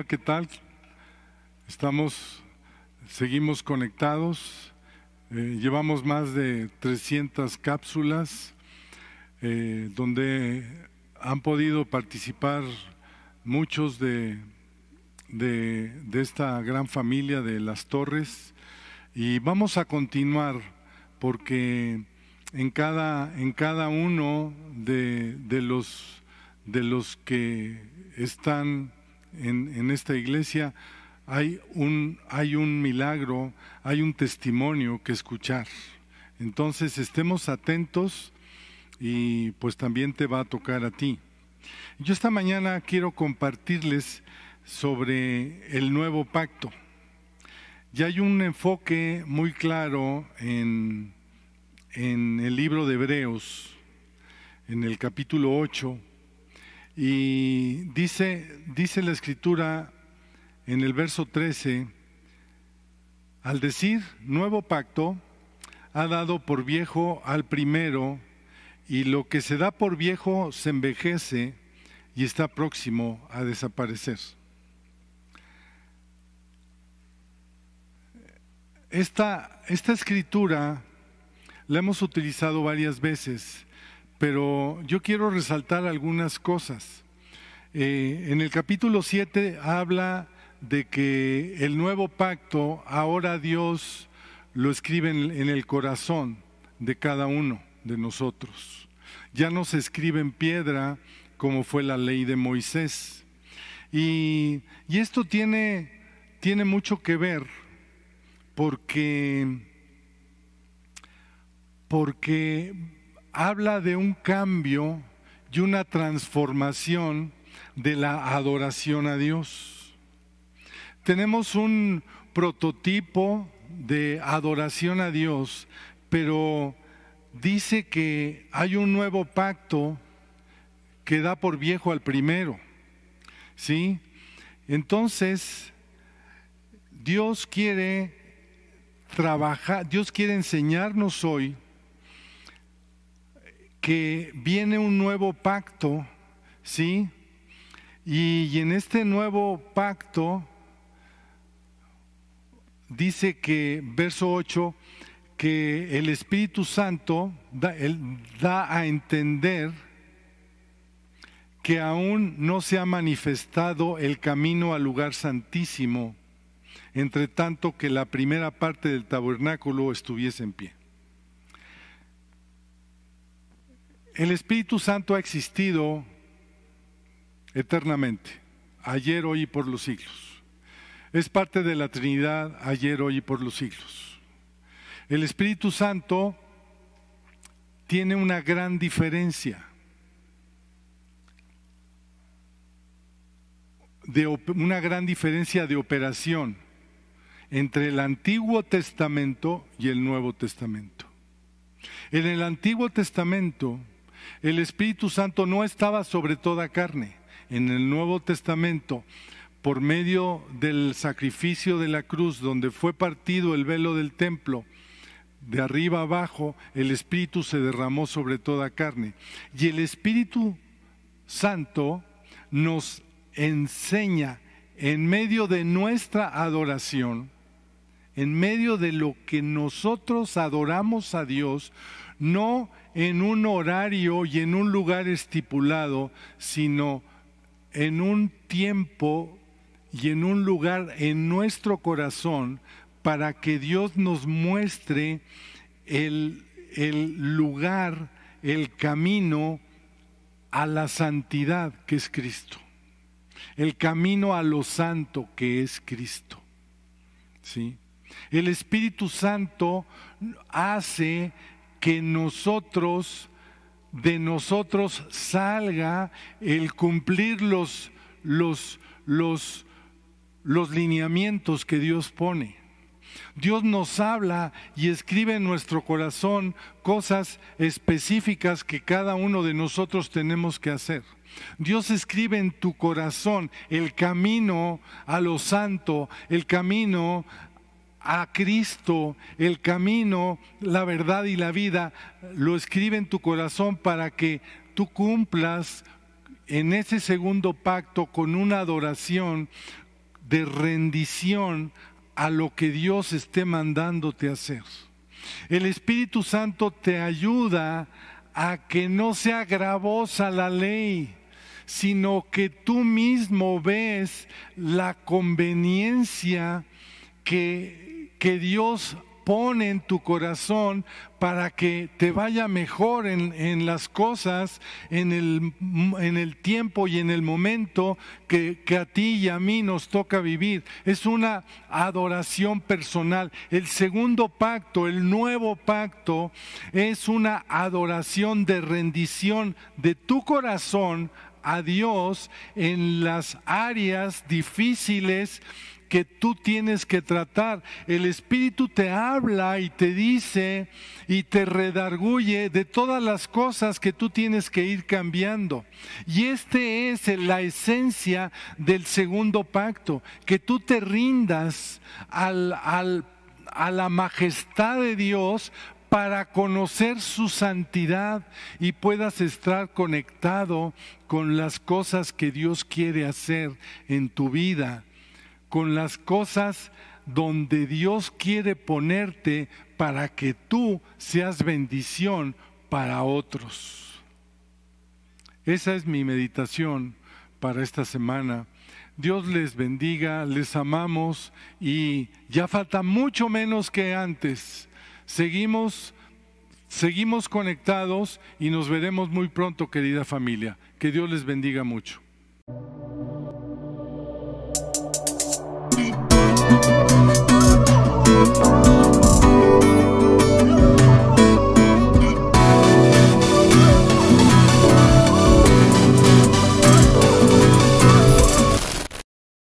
¿qué tal? Estamos, seguimos conectados. Eh, llevamos más de 300 cápsulas eh, donde han podido participar muchos de, de, esta gran familia de las torres y vamos a continuar porque en cada, en cada uno de, de los de los que están en, esta iglesia hay un, hay un milagro, hay un testimonio que escuchar. Entonces estemos atentos y pues también te va a tocar a ti. Yo esta mañana quiero compartirles sobre el nuevo pacto. Ya hay un enfoque muy claro en, en el libro de Hebreos, en el capítulo 8, y dice, dice la escritura en el verso 13, al decir nuevo pacto, ha dado por viejo al primero, y lo que se da por viejo se envejece y está próximo a desaparecer. Esta, esta escritura la hemos utilizado varias veces pero yo quiero resaltar algunas cosas. Eh, en el capítulo 7 habla de que el nuevo pacto ahora Dios lo escribe en, el corazón de cada uno de nosotros. Ya no se escribe en piedra como fue la ley de Moisés. Y, y esto tiene, tiene mucho que ver porque, porque habla de un cambio y una transformación de la adoración a Dios. Tenemos un prototipo de adoración a Dios, pero dice que hay un nuevo pacto que da por viejo al primero. ¿Sí? Entonces, Dios quiere trabajar, Dios quiere enseñarnos hoy que viene un nuevo pacto, ¿sí? Y, en este nuevo pacto dice que, verso 8, que el Espíritu Santo da, da a entender que aún no se ha manifestado el camino al lugar santísimo, entre tanto que la primera parte del tabernáculo estuviese en pie. El Espíritu Santo ha existido eternamente, ayer, hoy y por los siglos. Es parte de la Trinidad ayer, hoy y por los siglos. El Espíritu Santo tiene una gran diferencia. De una gran diferencia de operación entre el Antiguo Testamento y el Nuevo Testamento. En el Antiguo Testamento, el Espíritu Santo no estaba sobre toda carne. En el Nuevo Testamento, por medio del sacrificio de la cruz, donde fue partido el velo del templo, de arriba abajo, el Espíritu se derramó sobre toda carne. Y el Espíritu Santo nos enseña en medio de nuestra adoración, en medio de lo que nosotros adoramos a Dios, no en un horario y en un lugar estipulado, sino en un tiempo y en un lugar en nuestro corazón para que Dios nos muestre el, lugar, el camino a la santidad que es Cristo, el camino a lo santo que es Cristo. ¿Sí? El Espíritu Santo hace que nosotros, de nosotros salga el cumplir los, los, los, los lineamientos que Dios pone. Dios nos habla y escribe en nuestro corazón cosas específicas que cada uno de nosotros tenemos que hacer. Dios escribe en tu corazón el camino a lo santo, el camino a Cristo, el camino, la verdad y la vida, lo escribe en tu corazón para que tú cumplas en ese segundo pacto con una adoración, de rendición a lo que Dios esté mandándote hacer. El Espíritu Santo te ayuda a que no sea gravosa la ley, sino que tú mismo ves la conveniencia que, que Dios pone en tu corazón para que te vaya mejor en, las cosas, en el, en el, tiempo y en el momento que, que a ti y a mí nos toca vivir. Es una adoración personal. El segundo pacto, el nuevo pacto, es una adoración de rendición de tu corazón a Dios en las áreas difíciles que tú tienes que tratar. El Espíritu te habla y te dice y te redarguye de todas las cosas que tú tienes que ir cambiando. Y este es la esencia del segundo pacto, que tú te rindas al, a la majestad de Dios para conocer su santidad y puedas estar conectado con las cosas que Dios quiere hacer en tu vida con las cosas donde Dios quiere ponerte para que tú seas bendición para otros. Esa es mi meditación para esta semana. Dios les bendiga, les amamos y ya falta mucho menos que antes. Seguimos seguimos conectados y nos veremos muy pronto, querida familia. Que Dios les bendiga mucho. Música